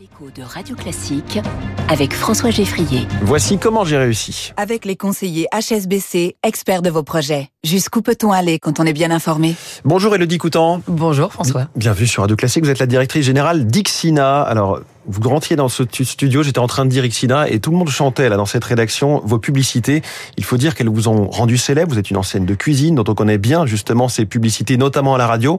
L'écho de Radio Classique avec François Geffrier. Voici comment j'ai réussi. Avec les conseillers HSBC, experts de vos projets. Jusqu'où peut-on aller quand on est bien informé? Bonjour Elodie Coutan. Bonjour François. Bienvenue sur Radio Classique. Vous êtes la directrice générale d'Ixina. Alors, vous rentriez dans ce studio, j'étais en train de dire Ixina et tout le monde chantait là dans cette rédaction vos publicités. Il faut dire qu'elles vous ont rendu célèbre. Vous êtes une enseigne de cuisine dont on connaît bien justement ces publicités, notamment à la radio.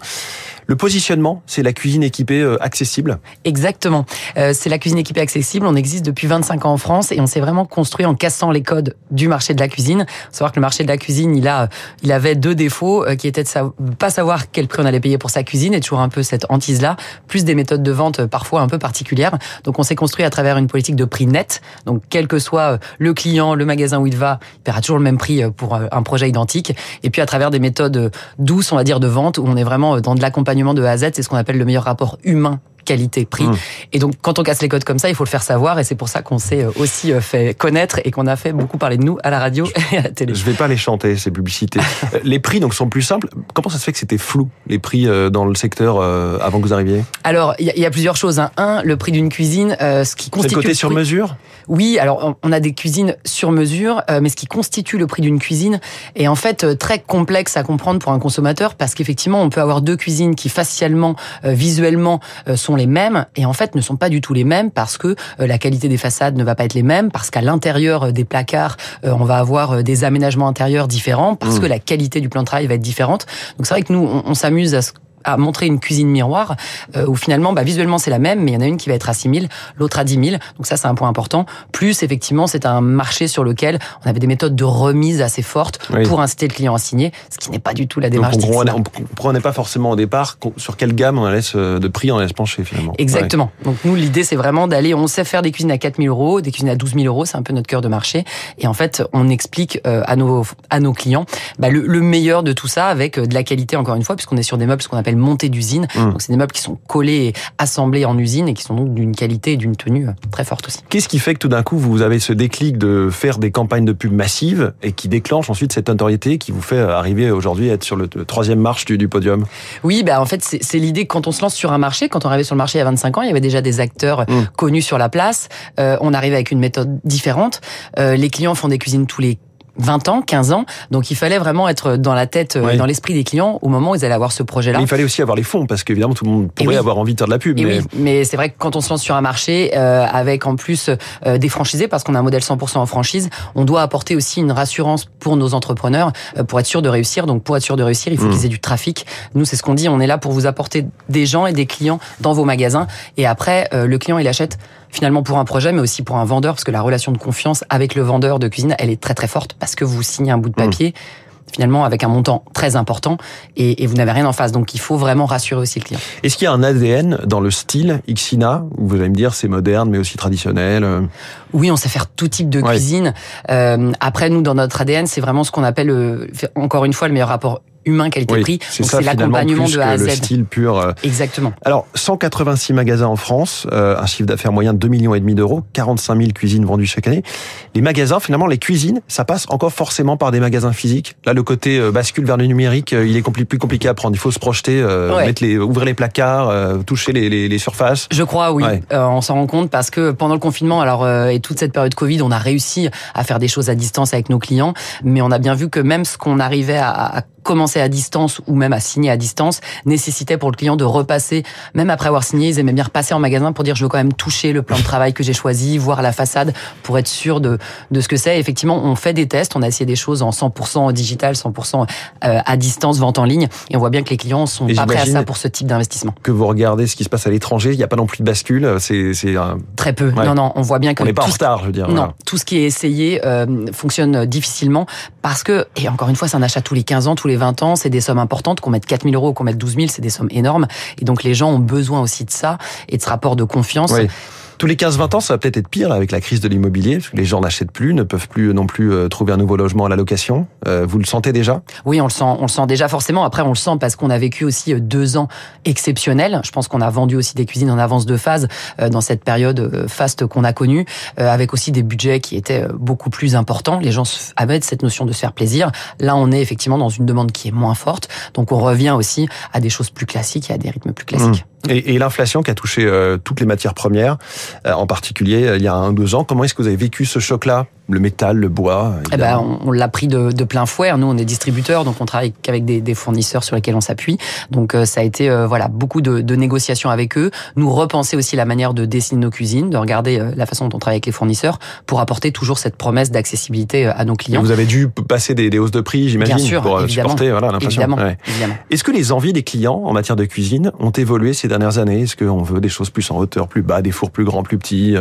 Le positionnement, c'est la cuisine équipée euh, accessible Exactement. Euh, c'est la cuisine équipée accessible. On existe depuis 25 ans en France et on s'est vraiment construit en cassant les codes du marché de la cuisine. Savoir que le marché de la cuisine, il a, il avait deux défauts euh, qui étaient de pas savoir quel prix on allait payer pour sa cuisine et toujours un peu cette hantise là, plus des méthodes de vente parfois un peu particulières. Donc on s'est construit à travers une politique de prix net. Donc quel que soit euh, le client, le magasin où il va, il paiera toujours le même prix pour un projet identique. Et puis à travers des méthodes douces, on va dire de vente, où on est vraiment dans de l'accompagnement de A à Z, c'est ce qu'on appelle le meilleur rapport humain qualité-prix. Mmh. Et donc, quand on casse les codes comme ça, il faut le faire savoir. Et c'est pour ça qu'on s'est euh, aussi euh, fait connaître et qu'on a fait beaucoup parler de nous à la radio et à la télé. Je vais pas les chanter, ces publicités. Euh, les prix, donc, sont plus simples. Comment ça se fait que c'était flou, les prix dans le secteur avant que vous arriviez? Alors, il y, a plusieurs choses. Hein. Un, le prix d'une cuisine, ce qui constitue... C'est le côté sur mesure Oui, alors, on a des cuisines sur mesure, mais ce qui constitue le prix d'une cuisine est en fait très complexe à comprendre pour un consommateur parce qu'effectivement, on peut avoir deux cuisines qui facialement, visuellement, sont les mêmes et en fait ne sont pas du tout les mêmes parce que euh, la qualité des façades ne va pas être les mêmes, parce qu'à l'intérieur euh, des placards, euh, on va avoir des aménagements intérieurs différents, parce mmh. que la qualité du plan de travail va être différente. Donc c'est vrai que nous, on, on s'amuse à ce à montrer une cuisine miroir euh, où finalement, bah, visuellement, c'est la même, mais il y en a une qui va être à 6 000, l'autre à 10 000. Donc ça, c'est un point important. Plus, effectivement, c'est un marché sur lequel on avait des méthodes de remise assez fortes pour inciter le client à signer, ce qui n'est pas du tout la démarche. Donc on ne prenait pas forcément au départ sur quelle gamme on allait se, de prix on allait se pencher finalement. Exactement. Donc nous, l'idée, c'est vraiment d'aller, on sait faire des cuisines à 4 000 euros, des cuisines à 12 000 euros, c'est un peu notre cœur de marché. Et en fait, on explique euh, à nos, à nos clients bah, le, le meilleur de tout ça avec euh, de la qualité, encore une fois, puisqu'on est sur des meubles, ce qu'on appelle montée d'usine. Mmh. Donc c'est des meubles qui sont collés et assemblés en usine et qui sont donc d'une qualité et d'une tenue euh, très forte aussi. Qu'est-ce qui fait que tout d'un coup vous avez ce déclic de faire des campagnes de pub massives et qui déclenche ensuite cette notoriété qui vous fait arriver aujourd'hui à être sur le, troisième marche du, podium? Oui, bah en fait c'est l'idée quand on se lance sur un marché, quand on arrivait sur le marché il y a 25 ans, il y avait déjà des acteurs mmh. connus sur la place. Euh, on arrivait avec une méthode différente. Euh, les clients font des cuisines tous les 20 ans, 15 ans. Donc il fallait vraiment être dans la tête, euh, dans l'esprit des clients au moment où ils allaient avoir ce projet-là. il fallait aussi avoir les fonds parce qu'évidemment tout le monde pourrait avoir envie de faire de la pub. mais, oui, mais c'est vrai que quand on se lance sur un marché euh, avec en plus euh, des franchisés, parce qu'on a un modèle 100% en franchise, on doit apporter aussi une rassurance pour nos entrepreneurs pour être sûr de réussir. Donc pour être sûr de réussir, il faut mmh. qu'ils aient du trafic. Nous, c'est ce qu'on dit. On est là pour vous apporter des gens et des clients dans vos magasins. Et après, le client, il achète finalement pour un projet, mais aussi pour un vendeur, parce que la relation de confiance avec le vendeur de cuisine, elle est très très forte, parce que vous signez un bout de mmh. papier. finalement avec un montant très important et, vous n'avez rien en face. Donc il faut vraiment rassurer aussi le client. Est-ce qu'il y a un ADN dans le style Xina Vous allez me dire c'est moderne mais aussi traditionnel euh Oui, on sait faire tout type de cuisine. Euh, après nous dans notre ADN c'est vraiment ce qu'on appelle euh, encore une fois le meilleur rapport humain qualité-prix. c'est ça, l'accompagnement de A à Z. Le style pur. Euh. Exactement. Alors, 186 magasins en France, euh, un chiffre d'affaires moyen de 2 millions et demi d'euros, 45 000 cuisines vendues chaque année. Les magasins, finalement, les cuisines, ça passe encore forcément par des magasins physiques. Là, le côté euh, bascule vers le numérique, il est plus compliqué à prendre. Il faut se projeter, mettre les, ouvrir les placards, toucher les, les, les, surfaces. Je crois, oui. on s'en rend compte parce que pendant le confinement, alors et toute cette période Covid, on a réussi à faire des choses à distance avec nos clients, mais on a bien vu que même ce qu'on arrivait à, à commencer à distance ou même à signer à distance nécessitait pour le client de repasser, même après avoir signé, ils aimaient bien repasser en magasin pour dire je veux quand même toucher le plan de travail que j'ai choisi, voir la façade pour être sûr de, de ce que c'est. Effectivement, on fait des tests, on a essayé des choses en 100% digital, 100% euh, à distance, vente en ligne, et on voit bien que les clients sont pas prêts à ça pour ce type d'investissement. Que vous regardez ce qui se passe à l'étranger, il n'y a pas non plus de bascule, c'est un... très peu. Non, non, on voit bien que on n'est pas en retard, je veux dire. Non, tout ce qui est essayé euh, fonctionne difficilement parce que, et encore une fois, c'est un achat tous les 15 ans, tous les 20 ans, c'est des sommes importantes. Qu'on mette 4 000 euros qu'on mette 12 000, c'est des sommes énormes. Et donc les gens ont besoin aussi de ça et de ce rapport de confiance. Tous les 15-20 ans, ça va peut-être être pire avec la crise de l'immobilier. Les gens n'achètent plus, ne peuvent plus non plus euh, trouver un nouveau logement à la location. Euh, vous le sentez déjà? Oui, on le sent. On le sent déjà forcément. Après, on le sent parce qu'on a vécu aussi euh, deux ans exceptionnels. Je pense qu'on a vendu aussi des cuisines en avance de phase dans cette période faste qu'on a connue, avec aussi des budgets qui étaient beaucoup plus importants. Les gens avaient cette notion de se faire plaisir. Là, on est effectivement dans une demande qui est moins forte. Donc, on revient aussi à des choses plus classiques et à des rythmes plus classiques. Mmh. Et, l'inflation qui a touché euh, toutes les matières premières, euh, en particulier il y a un deux ans, comment est-ce que vous avez vécu ce choc-là? Le métal, le bois eh ben, On, on l'a pris de, de, plein fouet. Nous, on est distributeurs, donc on travaille qu'avec des, des, fournisseurs sur lesquels on s'appuie. Donc euh, ça a été euh, voilà beaucoup de, de, négociations avec eux. Nous repenser aussi la manière de dessiner nos cuisines, de regarder euh, la façon dont on travaille avec les fournisseurs pour apporter toujours cette promesse d'accessibilité à nos clients. Et vous avez dû passer des, des hausses de prix, j'imagine, pour évidemment, supporter voilà, l'inflation. Évidemment, ouais. évidemment. Est-ce que les envies des clients en matière de cuisine ont évolué ces dernières années? Est-ce qu'on veut des choses plus en hauteur, plus bas, des fours plus grands, plus petits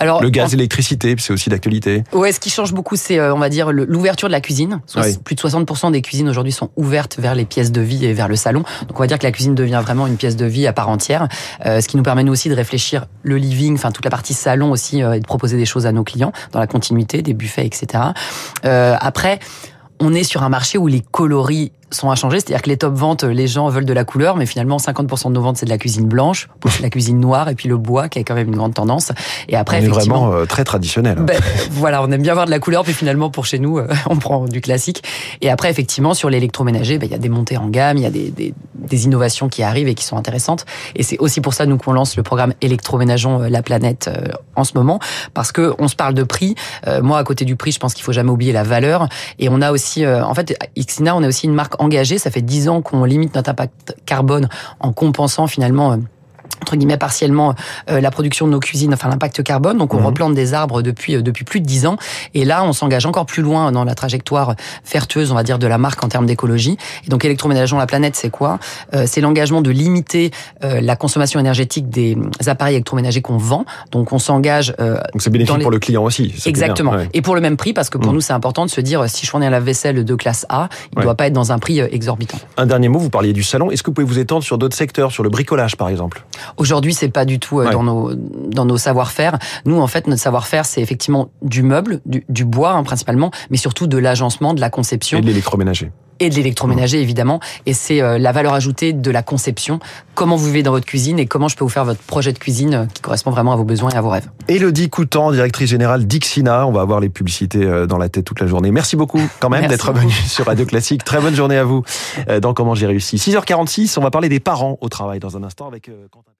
Alors, Le gaz, l'électricité, c'est aussi d'actualité? Ouais, ce qui change beaucoup c'est, on va dire, l'ouverture de la cuisine. Oui. Plus de 60% des cuisines aujourd'hui sont ouvertes vers les pièces de vie et vers le salon. Donc on va dire que la cuisine devient vraiment une pièce de vie à part entière, euh, ce qui nous permet nous aussi de réfléchir le living, enfin toute la partie salon aussi, euh, et de proposer des choses à nos clients dans la continuité des buffets, etc. Euh, après, on est sur un marché où les coloris sont à changer, c'est-à-dire que les top ventes, les gens veulent de la couleur, mais finalement 50% de nos ventes c'est de la cuisine blanche, de la cuisine noire et puis le bois qui est quand même une grande tendance. Et après, on est effectivement, vraiment euh, très traditionnel. Ben, voilà, on aime bien voir de la couleur, puis finalement pour chez nous, euh, on prend du classique. Et après, effectivement, sur l'électroménager, ben, il y a des montées en gamme, il y a des, des, des, innovations qui arrivent et qui sont intéressantes. Et c'est aussi pour ça nous qu'on lance le programme électroménageons la planète euh, en ce moment, parce que on se parle de prix. Euh, moi, à côté du prix, je pense qu'il faut jamais oublier la valeur. Et on a aussi, euh, en fait, Xina, on est aussi une marque engagée. Ça fait dix ans qu'on limite notre impact carbone en compensant finalement entre guillemets partiellement euh, la production de nos cuisines, enfin l'impact carbone. Donc on mmh. replante des arbres depuis depuis plus de dix ans. Et là, on s'engage encore plus loin dans la trajectoire vertueuse, on va dire, de la marque en termes d'écologie. Et donc électroménageons la planète, c'est quoi? Euh, C'est l'engagement de limiter euh, la consommation énergétique des appareils électroménagers qu'on vend. Donc on s'engage. donc c'est bénéfique les... pour le client aussi. Exactement. Ouais. Et pour le même prix, parce que pour mmh. nous c'est important de se dire si je fournis un lave-vaisselle de classe A, il ne ouais. doit pas être dans un prix exorbitant. Un dernier mot, vous parliez du salon. Est-ce que vous pouvez vous étendre sur d'autres secteurs, sur le bricolage par exemple? Aujourd'hui, c'est pas du tout euh, Ouais. dans nos dans nos savoir-faire. Nous, en fait, notre savoir-faire, c'est effectivement du meuble, du, du bois hein, principalement, mais surtout de l'agencement, de la conception Et de l'électroménager. et de l'électroménager évidemment. Et c'est euh, la valeur ajoutée de la conception. Comment vous vivez dans votre cuisine et comment je peux vous faire votre projet de cuisine euh, qui correspond vraiment à vos besoins et à vos rêves. Élodie Coutan, directrice générale d'Ixina. On va avoir les publicités dans la tête toute la journée. Merci beaucoup quand même d'être venu sur Radio Classique. Très bonne journée à vous dans Comment j'ai réussi. 6h46, on va parler des parents au travail dans un instant avec Quentin.